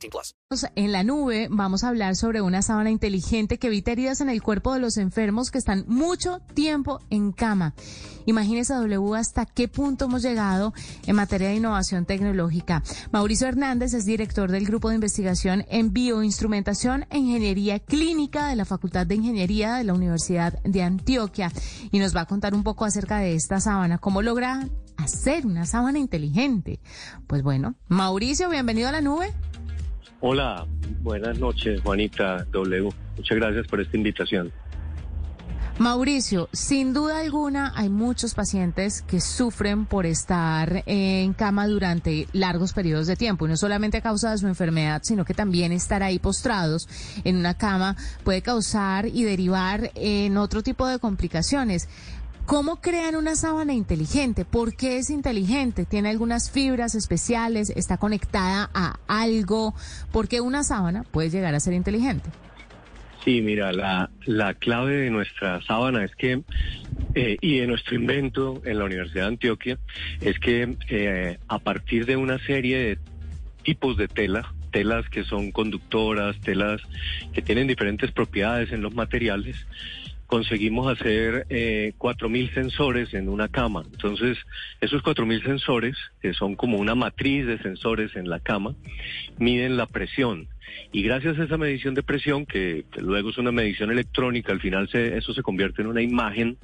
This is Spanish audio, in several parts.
18 plus. En la nube vamos a hablar sobre una sábana inteligente que evita heridas en el cuerpo de los enfermos que están mucho tiempo en cama. Imagínese, W, hasta qué punto hemos llegado en materia de innovación tecnológica. Mauricio Hernández es director del Grupo de Investigación en Bioinstrumentación e Ingeniería Clínica de la Facultad de Ingeniería de la Universidad de Antioquia y nos va a contar un poco acerca de esta sábana, cómo logra hacer una sábana inteligente. Pues bueno, Mauricio, bienvenido a la nube. Hola, buenas noches, Juanita W. Muchas gracias por esta invitación. Mauricio, sin duda alguna hay muchos pacientes que sufren por estar en cama durante largos periodos de tiempo, no solamente a causa de su enfermedad, sino que también estar ahí postrados en una cama puede causar y derivar en otro tipo de complicaciones. ¿Cómo crean una sábana inteligente? ¿Por qué es inteligente? ¿Tiene algunas fibras especiales? ¿Está conectada a algo? ¿Por qué una sábana puede llegar a ser inteligente? Sí, mira, la, la clave de nuestra sábana es que, eh, y de nuestro invento en la Universidad de Antioquia, es que eh, a partir de una serie de tipos de tela, telas que son conductoras, telas que tienen diferentes propiedades en los materiales, conseguimos hacer eh, 4.000 sensores en una cama. Entonces, esos 4.000 sensores, que son como una matriz de sensores en la cama, miden la presión. Y gracias a esa medición de presión, que, luego es una medición electrónica, al final se, eso se convierte en una imagen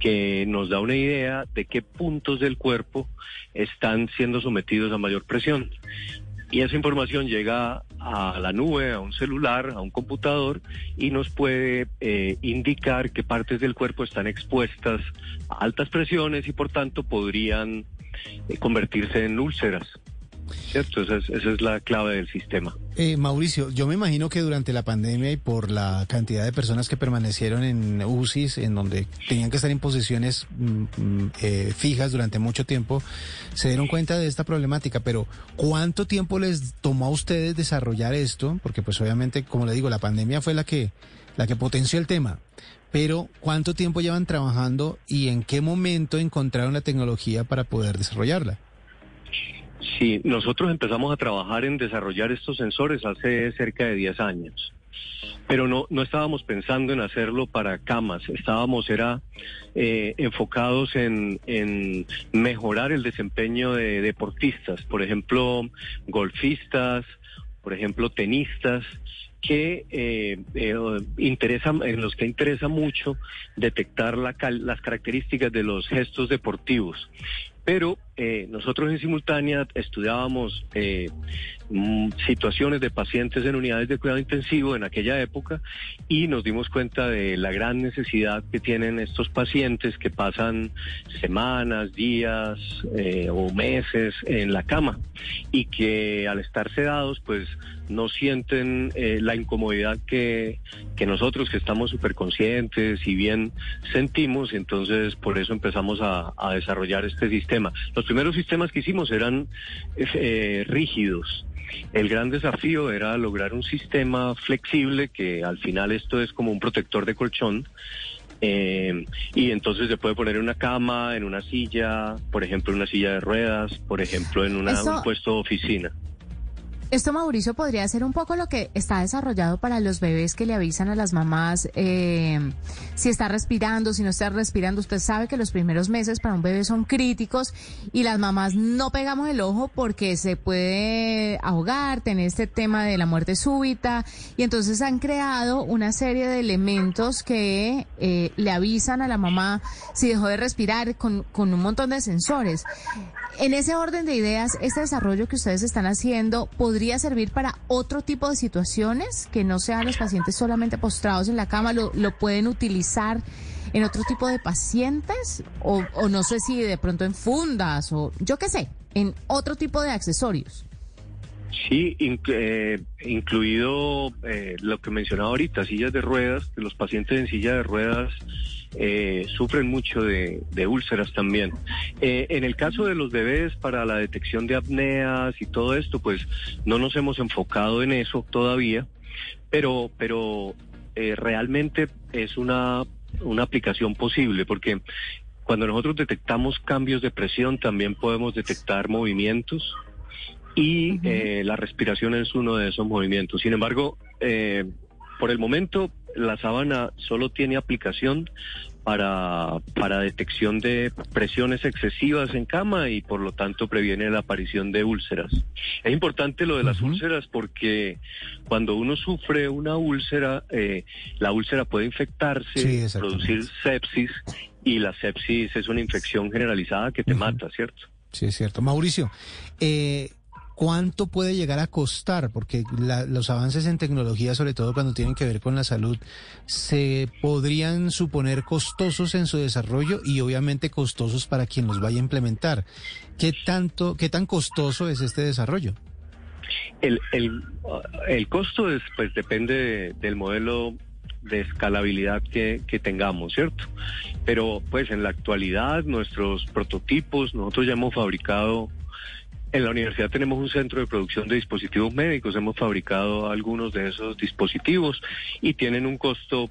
que nos da una idea de qué puntos del cuerpo están siendo sometidos a mayor presión. Y esa información llega a la nube, a un celular, a un computador y nos puede eh, indicar qué partes del cuerpo están expuestas a altas presiones y por tanto podrían eh, convertirse en úlceras. ¿Cierto? Esa es, esa es la clave del sistema. Eh, Mauricio, yo me imagino que durante la pandemia y por la cantidad de personas que permanecieron en UCIs, en donde tenían que estar en posiciones mm, eh, fijas durante mucho tiempo, se dieron cuenta de esta problemática. Pero, ¿cuánto tiempo les tomó a ustedes desarrollar esto? Porque, pues, obviamente, como le digo, la pandemia fue la que, la que potenció el tema. Pero, ¿cuánto tiempo llevan trabajando y en qué momento encontraron la tecnología para poder desarrollarla? Sí, nosotros empezamos a trabajar en desarrollar estos sensores hace cerca de 10 años, pero no, no estábamos pensando en hacerlo para camas, estábamos era eh, enfocados en, en mejorar el desempeño de deportistas, por ejemplo, golfistas, por ejemplo, tenistas, que eh, eh, interesa, en los que interesa mucho detectar la cal- las características de los gestos deportivos. Pero eh, nosotros en simultánea estudiábamos eh, mm, situaciones de pacientes en unidades de cuidado intensivo en aquella época y nos dimos cuenta de la gran necesidad que tienen estos pacientes que pasan semanas, días eh, o meses en la cama y que al estar sedados pues no sienten la incomodidad que, que nosotros que estamos súper conscientes y bien sentimos, entonces por eso empezamos a, desarrollar este sistema. Primeros sistemas que hicimos eran eh, rígidos. El gran desafío era lograr un sistema flexible, que al final esto es como un protector de colchón, eh, y entonces se puede poner en una cama, en una silla, por ejemplo, en una silla de ruedas, por ejemplo, en una- Eso- un puesto de oficina. Esto, Mauricio, podría ser un poco lo que está desarrollado para los bebés que le avisan a las mamás eh, si está respirando, si no está respirando. Usted sabe que los primeros meses para un bebé son críticos y las mamás no pegamos el ojo porque se puede ahogar, tener este tema de la muerte súbita. Y entonces han creado una serie de elementos que eh, le avisan a la mamá si dejó de respirar con, con un montón de sensores. En ese orden de ideas, este desarrollo que ustedes están haciendo podría servir para otro tipo de situaciones que no sean los pacientes solamente postrados en la cama, lo, pueden utilizar en otro tipo de pacientes o, o no sé si de pronto en fundas o yo qué sé, en otro tipo de accesorios. Sí, eh, incluido eh, lo que mencionaba ahorita, sillas de ruedas, que los pacientes en silla de ruedas eh, sufren mucho de, de úlceras también. Eh, en el caso de los bebés, para la detección de apneas y todo esto, pues no nos hemos enfocado en eso todavía, pero, pero eh, realmente es una, una aplicación posible, porque cuando nosotros detectamos cambios de presión, también podemos detectar movimientos y eh, la respiración es uno de esos movimientos. Sin embargo, eh, por el momento la sábana solo tiene aplicación para, para detección de presiones excesivas en cama y por lo tanto previene la aparición de úlceras. Es importante lo de las úlceras porque cuando uno sufre una úlcera, eh, la úlcera puede infectarse, Sí, producir sepsis y la sepsis es una infección generalizada que te mata, ¿cierto? Sí, es cierto. Mauricio, eh, ¿cuánto puede llegar a costar? Porque los avances en tecnología, sobre todo cuando tienen que ver con la salud, se podrían suponer costosos en su desarrollo y obviamente costosos para quien los vaya a implementar. ¿Qué tanto, qué tan costoso es este desarrollo? El, el, el costo es, pues depende de- del modelo de escalabilidad que, que tengamos, ¿cierto? Pero pues en la actualidad nuestros prototipos, nosotros ya hemos fabricado, en la universidad tenemos un centro de producción de dispositivos médicos, hemos fabricado algunos de esos dispositivos y tienen un costo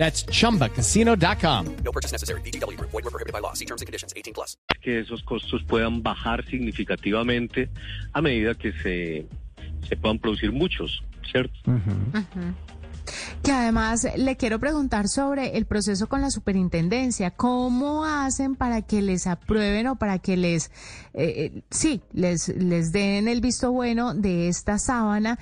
That's chumbacasino.com. No purchase necessary. VGW Group. Void were prohibited by law. See terms and conditions. 18 plus. que esos costos puedan bajar significativamente a medida que se, se puedan producir muchos, ¿cierto? Que además le quiero preguntar sobre el proceso con la superintendencia. ¿Cómo hacen para que les aprueben o para que les, eh, eh, sí, les, les den el visto bueno de esta sábana?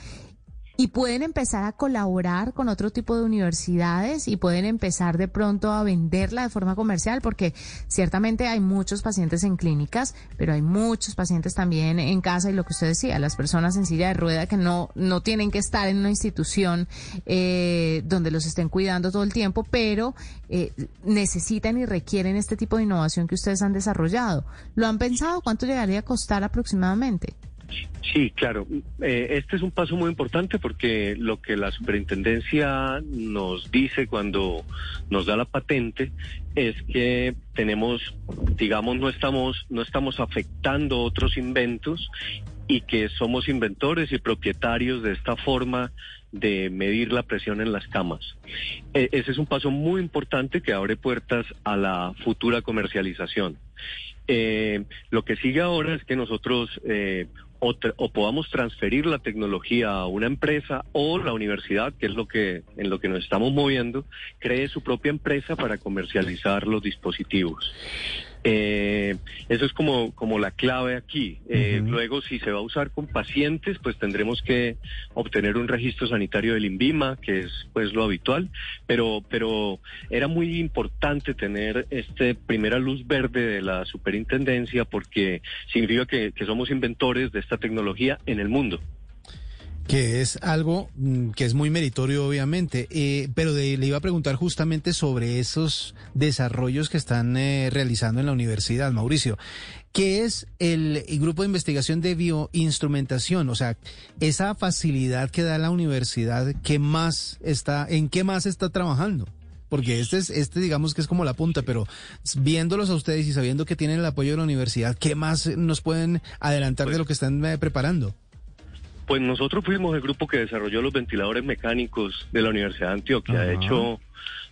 Y pueden empezar a colaborar con otro tipo de universidades y pueden empezar de pronto a venderla de forma comercial, porque ciertamente hay muchos pacientes en clínicas, pero hay muchos pacientes también en casa y lo que usted decía, las personas en silla de rueda que no, no tienen que estar en una institución eh, donde los estén cuidando todo el tiempo, pero eh, necesitan y requieren este tipo de innovación que ustedes han desarrollado. ¿Lo han pensado? ¿Cuánto llegaría a costar aproximadamente? Sí, claro. Eh, este es un paso muy importante porque lo que la superintendencia nos dice cuando nos da la patente es que tenemos, digamos, no estamos, no estamos afectando otros inventos y que somos inventores y propietarios de esta forma de medir la presión en las camas. Eh, ese es un paso muy importante que abre puertas a la futura comercialización. Eh, lo que sigue ahora es que nosotros eh, o, o podamos transferir la tecnología a una empresa o la universidad, que es lo que en lo que nos estamos moviendo, cree su propia empresa para comercializar los dispositivos. Eh, eso es como, como la clave aquí. Eh, Luego, si se va a usar con pacientes, pues tendremos que obtener un registro sanitario del INVIMA, que es pues lo habitual, pero, pero era muy importante tener este primera luz verde de la superintendencia porque significa que, que somos inventores de esta tecnología en el mundo. Que es algo mm, que es muy meritorio, obviamente. Eh, pero de- le iba a preguntar justamente sobre esos desarrollos que están eh, realizando en la universidad, Mauricio. ¿Qué es el, el grupo de investigación de bioinstrumentación? O sea, esa facilidad que da la universidad, ¿qué más está, en qué más está trabajando? Porque este es, este digamos que es como la punta, pero viéndolos a ustedes y sabiendo que tienen el apoyo de la universidad, ¿qué más nos pueden adelantar de lo que están eh, preparando? Pues nosotros fuimos el grupo que desarrolló los ventiladores mecánicos de la Universidad de Antioquia. De hecho,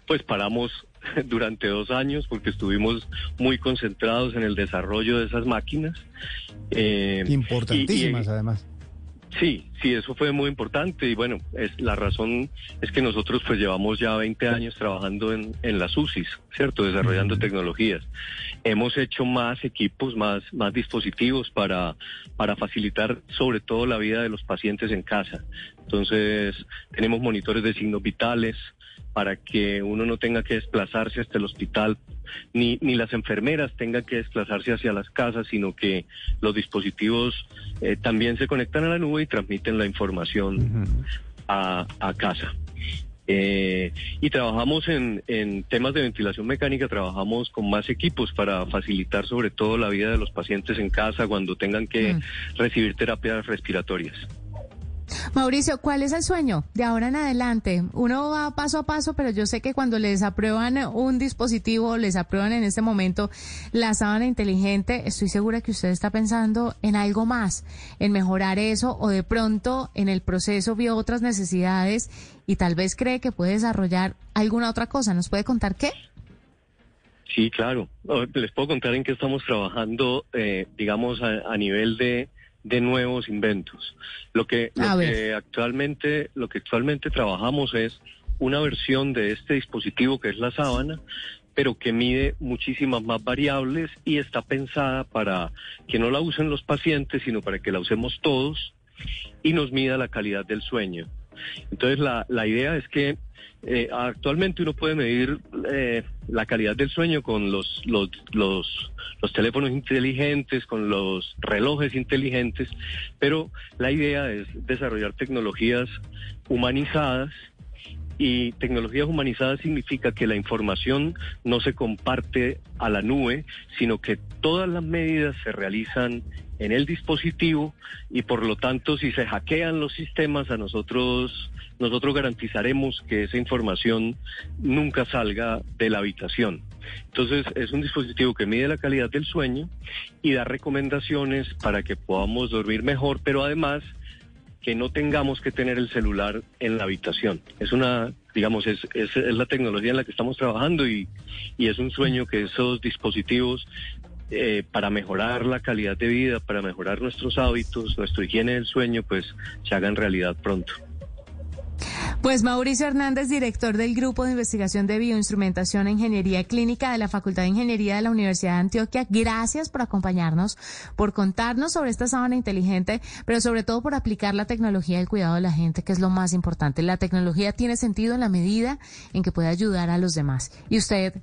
pues paramos durante dos años porque estuvimos muy concentrados en el desarrollo de esas máquinas. Eh, Importantísimas, y- y- además. Sí, Sí, eso fue muy importante y bueno, es la razón es que nosotros pues llevamos ya 20 años trabajando en, en las UCIs, ¿cierto? Desarrollando tecnologías. Hemos hecho más equipos, más, más dispositivos para, para facilitar sobre todo la vida de los pacientes en casa. Entonces, tenemos monitores de signos vitales, para que uno no tenga que desplazarse hasta el hospital, ni, ni las enfermeras tengan que desplazarse hacia las casas, sino que los dispositivos eh, también se conectan a la nube y transmiten la información a, a casa. Eh, y trabajamos en, en temas de ventilación mecánica, trabajamos con más equipos para facilitar sobre todo la vida de los pacientes en casa cuando tengan que recibir terapias respiratorias. Mauricio, ¿cuál es el sueño de ahora en adelante? Uno va paso a paso, pero yo sé que cuando les aprueban un dispositivo, les aprueban en este momento la sábana inteligente, estoy segura que usted está pensando en algo más, en mejorar eso o de pronto en el proceso vio otras necesidades y tal vez cree que puede desarrollar alguna otra cosa. ¿Nos puede contar qué? Sí, claro. Oh, Les puedo contar en qué estamos trabajando, eh, digamos, a, a nivel de, de nuevos inventos. Lo que, lo que actualmente, lo que actualmente trabajamos es una versión de este dispositivo que es la sábana, pero que mide muchísimas más variables y está pensada para que no la usen los pacientes, sino para que la usemos todos y nos mida la calidad del sueño. Entonces la, la idea es que eh, actualmente uno puede medir eh, la calidad del sueño con los, los, los, los teléfonos inteligentes, con los relojes inteligentes, pero la idea es desarrollar tecnologías humanizadas y tecnologías humanizadas significa que la información no se comparte a la nube, sino que todas las medidas se realizan en el dispositivo y por lo tanto si se hackean los sistemas a nosotros nosotros garantizaremos que esa información nunca salga de la habitación. Entonces es un dispositivo que mide la calidad del sueño y da recomendaciones para que podamos dormir mejor, pero además que no tengamos que tener el celular en la habitación. Es una, digamos, es, es, la tecnología en la que estamos trabajando y, y es un sueño que esos dispositivos eh, para mejorar la calidad de vida, para mejorar nuestros hábitos, nuestra higiene del sueño, pues se hagan realidad pronto. Pues Mauricio Hernández, director del Grupo de Investigación de Bioinstrumentación e Ingeniería Clínica de la Facultad de Ingeniería de la Universidad de Antioquia, gracias por acompañarnos, por contarnos sobre esta sábana inteligente, pero sobre todo por aplicar la tecnología del cuidado de la gente, que es lo más importante. La tecnología tiene sentido en la medida en que puede ayudar a los demás. Y usted,